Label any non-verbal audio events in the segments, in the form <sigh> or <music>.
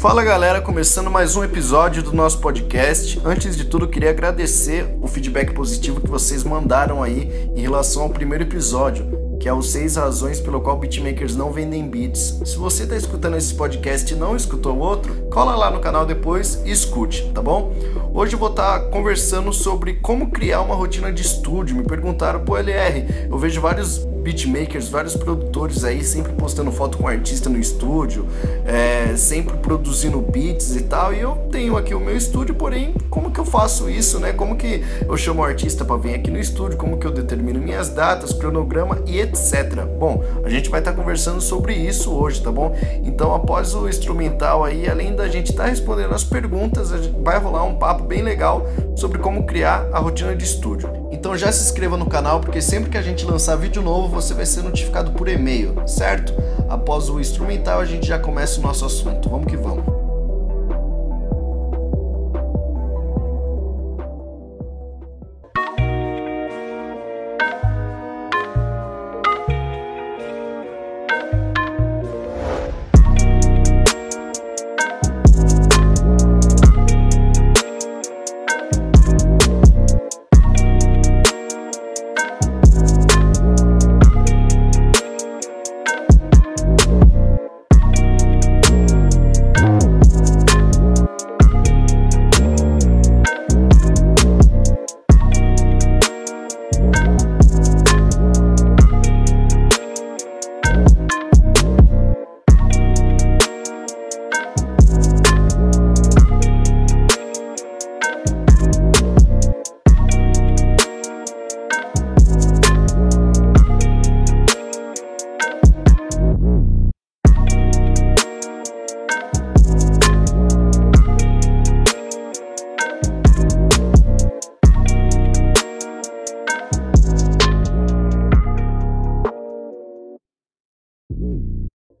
Fala galera, começando mais um episódio do nosso podcast. Antes de tudo, queria agradecer o feedback positivo que vocês mandaram aí em relação ao primeiro episódio, que é os seis razões pelo qual beatmakers não vendem beats. Se você está escutando esse podcast e não escutou o outro, cola lá no canal depois e escute, tá bom? Hoje eu vou estar tá conversando sobre como criar uma rotina de estúdio. Me perguntaram, pô, LR, eu vejo vários beatmakers, vários produtores aí sempre postando foto com artista no estúdio, é, sempre produzindo beats e tal. E eu tenho aqui o meu estúdio, porém, como que eu faço isso, né? Como que eu chamo o artista para vir aqui no estúdio? Como que eu determino minhas datas, cronograma e etc. Bom, a gente vai estar tá conversando sobre isso hoje, tá bom? Então, após o instrumental aí, além da gente estar tá respondendo as perguntas, vai rolar um papo bem legal sobre como criar a rotina de estúdio. Então já se inscreva no canal porque sempre que a gente lançar vídeo novo você vai ser notificado por e-mail, certo? Após o instrumental a gente já começa o nosso assunto. Vamos que vamos.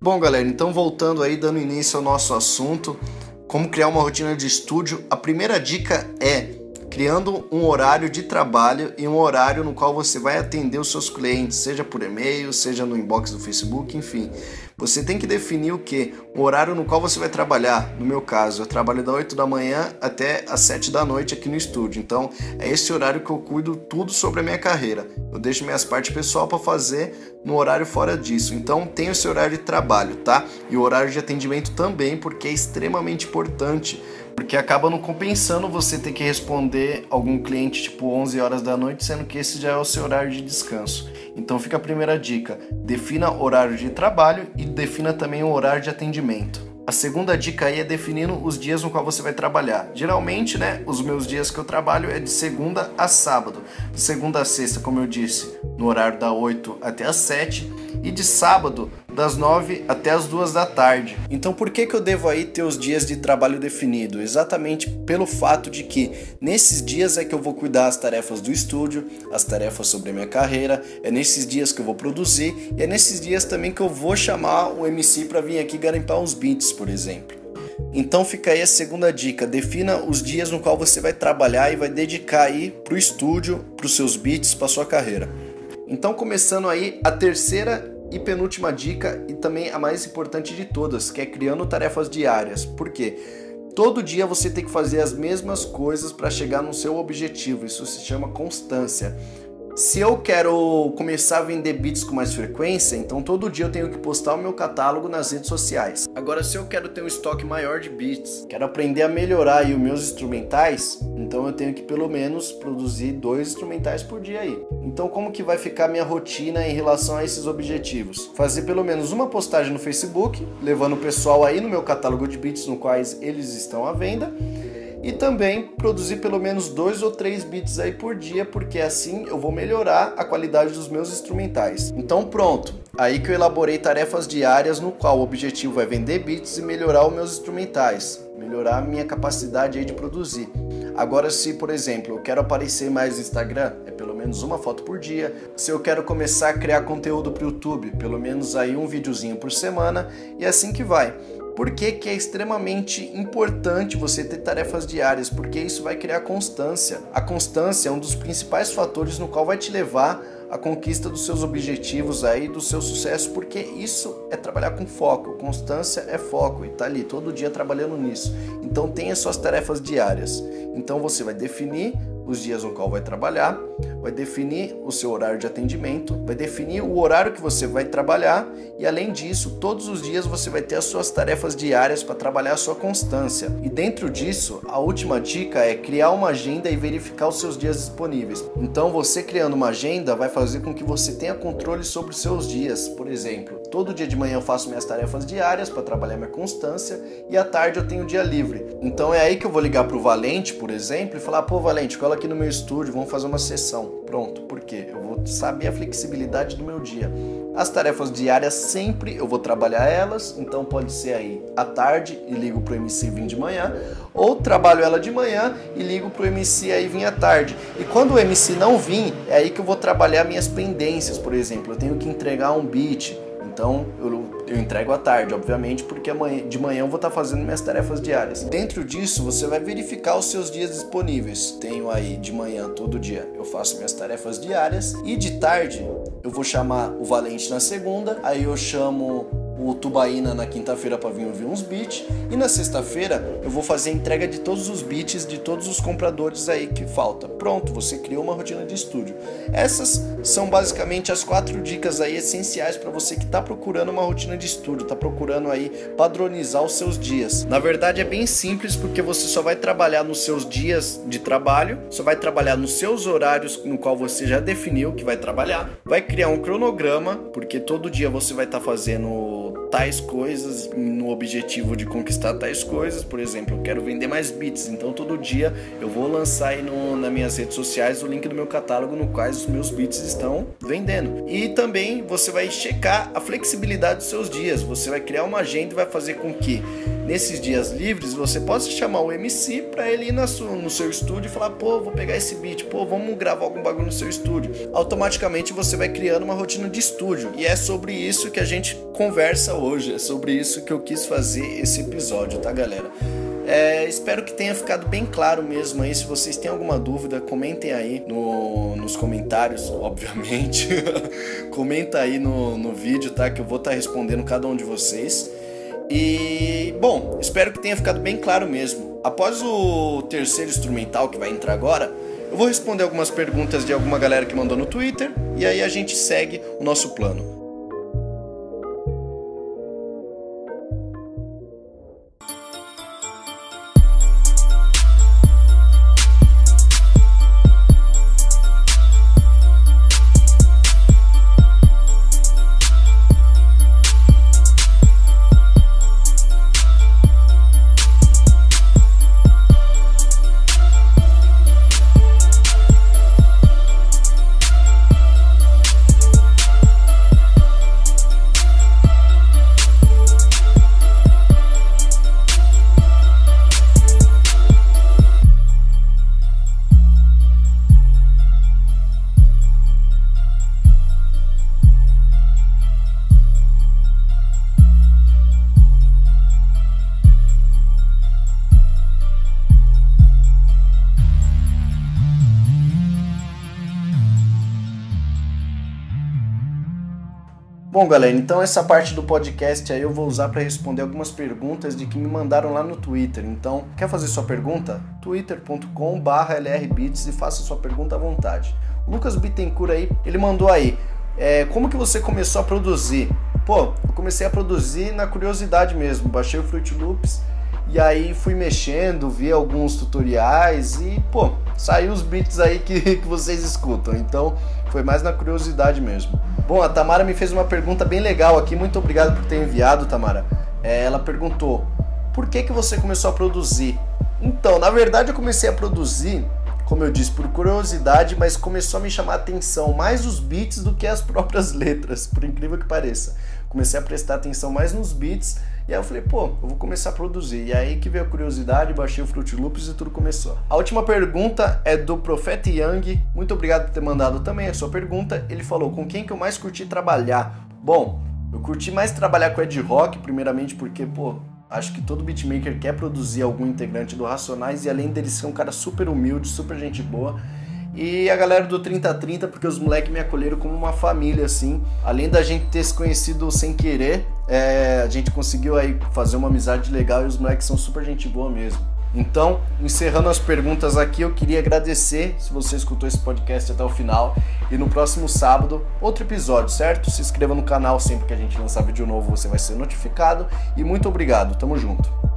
Bom, galera, então voltando aí, dando início ao nosso assunto, como criar uma rotina de estúdio, a primeira dica é criando um horário de trabalho e um horário no qual você vai atender os seus clientes, seja por e-mail, seja no inbox do Facebook, enfim. Você tem que definir o que? O horário no qual você vai trabalhar. No meu caso, eu trabalho da 8 da manhã até as 7 da noite aqui no estúdio. Então, é esse horário que eu cuido tudo sobre a minha carreira. Eu deixo minhas partes pessoal para fazer no horário fora disso. Então, tem o seu horário de trabalho, tá? E o horário de atendimento também, porque é extremamente importante porque acaba não compensando você ter que responder algum cliente tipo 11 horas da noite, sendo que esse já é o seu horário de descanso. Então fica a primeira dica: defina horário de trabalho e defina também o horário de atendimento. A segunda dica aí é definindo os dias no qual você vai trabalhar. Geralmente, né, os meus dias que eu trabalho é de segunda a sábado. De segunda a sexta, como eu disse, no horário da 8 até as 7 e de sábado das 9 até as 2 da tarde. Então por que, que eu devo aí ter os dias de trabalho definido? Exatamente pelo fato de que nesses dias é que eu vou cuidar as tarefas do estúdio, as tarefas sobre a minha carreira, é nesses dias que eu vou produzir e é nesses dias também que eu vou chamar o MC para vir aqui garimpar uns beats, por exemplo. Então fica aí a segunda dica, defina os dias no qual você vai trabalhar e vai dedicar aí pro estúdio, pros seus beats, para sua carreira. Então começando aí a terceira e penúltima dica, e também a mais importante de todas, que é criando tarefas diárias. Por quê? Todo dia você tem que fazer as mesmas coisas para chegar no seu objetivo. Isso se chama constância. Se eu quero começar a vender beats com mais frequência, então todo dia eu tenho que postar o meu catálogo nas redes sociais. Agora, se eu quero ter um estoque maior de beats, quero aprender a melhorar os meus instrumentais, então eu tenho que pelo menos produzir dois instrumentais por dia aí. Então, como que vai ficar minha rotina em relação a esses objetivos? Fazer pelo menos uma postagem no Facebook, levando o pessoal aí no meu catálogo de beats no quais eles estão à venda e também produzir pelo menos dois ou três beats aí por dia, porque assim eu vou melhorar a qualidade dos meus instrumentais. Então pronto, aí que eu elaborei tarefas diárias no qual o objetivo é vender beats e melhorar os meus instrumentais, melhorar a minha capacidade aí de produzir. Agora se, por exemplo, eu quero aparecer mais no Instagram, é pelo menos uma foto por dia. Se eu quero começar a criar conteúdo para o YouTube, pelo menos aí um videozinho por semana e assim que vai. Por que, que é extremamente importante você ter tarefas diárias? Porque isso vai criar constância. A constância é um dos principais fatores no qual vai te levar à conquista dos seus objetivos aí, do seu sucesso, porque isso é trabalhar com foco. Constância é foco e tá ali todo dia trabalhando nisso. Então tenha suas tarefas diárias. Então você vai definir os dias no qual vai trabalhar, vai definir o seu horário de atendimento, vai definir o horário que você vai trabalhar e além disso, todos os dias você vai ter as suas tarefas diárias para trabalhar a sua constância. E dentro disso, a última dica é criar uma agenda e verificar os seus dias disponíveis. Então, você criando uma agenda vai fazer com que você tenha controle sobre os seus dias. Por exemplo, todo dia de manhã eu faço minhas tarefas diárias para trabalhar minha constância e à tarde eu tenho dia livre. Então é aí que eu vou ligar pro Valente, por exemplo, e falar: "Pô, Valente, cola aqui no meu estúdio, vamos fazer uma sessão". Pronto. Por quê? Eu vou saber a flexibilidade do meu dia. As tarefas diárias sempre eu vou trabalhar elas, então pode ser aí à tarde e ligo pro MC vir de manhã, ou trabalho ela de manhã e ligo pro MC aí vir à tarde. E quando o MC não vir, é aí que eu vou trabalhar minhas pendências, por exemplo, eu tenho que entregar um beat, então eu, eu entrego à tarde, obviamente, porque amanhã, de manhã eu vou estar fazendo minhas tarefas diárias. Dentro disso, você vai verificar os seus dias disponíveis. Tenho aí de manhã todo dia eu faço minhas tarefas diárias e de tarde eu vou chamar o Valente na segunda, aí eu chamo o Tubaína na quinta-feira para vir ouvir uns beats e na sexta-feira eu vou fazer a entrega de todos os beats de todos os compradores aí que falta. Pronto, você criou uma rotina de estúdio. Essas são basicamente as quatro dicas aí essenciais para você que está procurando uma rotina de estúdio, está procurando aí padronizar os seus dias. Na verdade é bem simples porque você só vai trabalhar nos seus dias de trabalho, só vai trabalhar nos seus horários no qual você já definiu que vai trabalhar, vai criar um cronograma porque todo dia você vai estar tá fazendo tais coisas no objetivo de conquistar tais coisas. Por exemplo, eu quero vender mais bits, então todo dia eu vou lançar aí no, nas minhas redes sociais o link do meu catálogo no quais os meus bits estão vendendo. E também você vai checar a flexibilidade dos seus dias. Você vai criar uma agenda e vai fazer com que nesses dias livres você possa chamar o MC para ele ir na sua, no seu estúdio e falar: pô, vou pegar esse beat, pô, vamos gravar algum bagulho no seu estúdio. Automaticamente você vai criando uma rotina de estúdio. E é sobre isso que a gente conversa hoje. É sobre isso que eu quis fazer esse episódio, tá, galera? É, espero que tenha ficado bem claro mesmo aí. Se vocês têm alguma dúvida, comentem aí no, nos comentários, <laughs> obviamente. Comenta aí no, no vídeo, tá? Que eu vou estar tá respondendo cada um de vocês. E, bom, espero que tenha ficado bem claro mesmo. Após o terceiro instrumental que vai entrar agora, eu vou responder algumas perguntas de alguma galera que mandou no Twitter e aí a gente segue o nosso plano. Bom, galera, então essa parte do podcast aí eu vou usar para responder algumas perguntas de que me mandaram lá no Twitter. Então, quer fazer sua pergunta? twitter.com/lrbits e faça sua pergunta à vontade. Lucas Bittencourt aí, ele mandou aí, é, como que você começou a produzir? Pô, eu comecei a produzir na curiosidade mesmo. Baixei o Fruit Loops e aí fui mexendo, vi alguns tutoriais e, pô, saiu os beats aí que, <laughs> que vocês escutam. Então, foi mais na curiosidade mesmo. Bom, a Tamara me fez uma pergunta bem legal aqui. Muito obrigado por ter enviado, Tamara. É, ela perguntou: por que, que você começou a produzir? Então, na verdade, eu comecei a produzir, como eu disse, por curiosidade, mas começou a me chamar a atenção mais os beats do que as <laughs> próprias letras, por incrível que pareça. Comecei a prestar atenção mais nos beats e aí eu falei, pô, eu vou começar a produzir. E aí que veio a curiosidade, baixei o Fruit Loops e tudo começou. A última pergunta é do Profeta Young. Muito obrigado por ter mandado também a sua pergunta. Ele falou: com quem que eu mais curti trabalhar? Bom, eu curti mais trabalhar com Ed Rock, primeiramente porque, pô, Acho que todo beatmaker quer produzir algum integrante do Racionais e além dele ser um cara super humilde, super gente boa. E a galera do 3030, porque os moleques me acolheram como uma família, assim. Além da gente ter se conhecido sem querer, é, a gente conseguiu aí fazer uma amizade legal e os moleques são super gente boa mesmo. Então, encerrando as perguntas aqui, eu queria agradecer se você escutou esse podcast até o final. E no próximo sábado, outro episódio, certo? Se inscreva no canal sempre que a gente lançar vídeo novo, você vai ser notificado. E muito obrigado, tamo junto.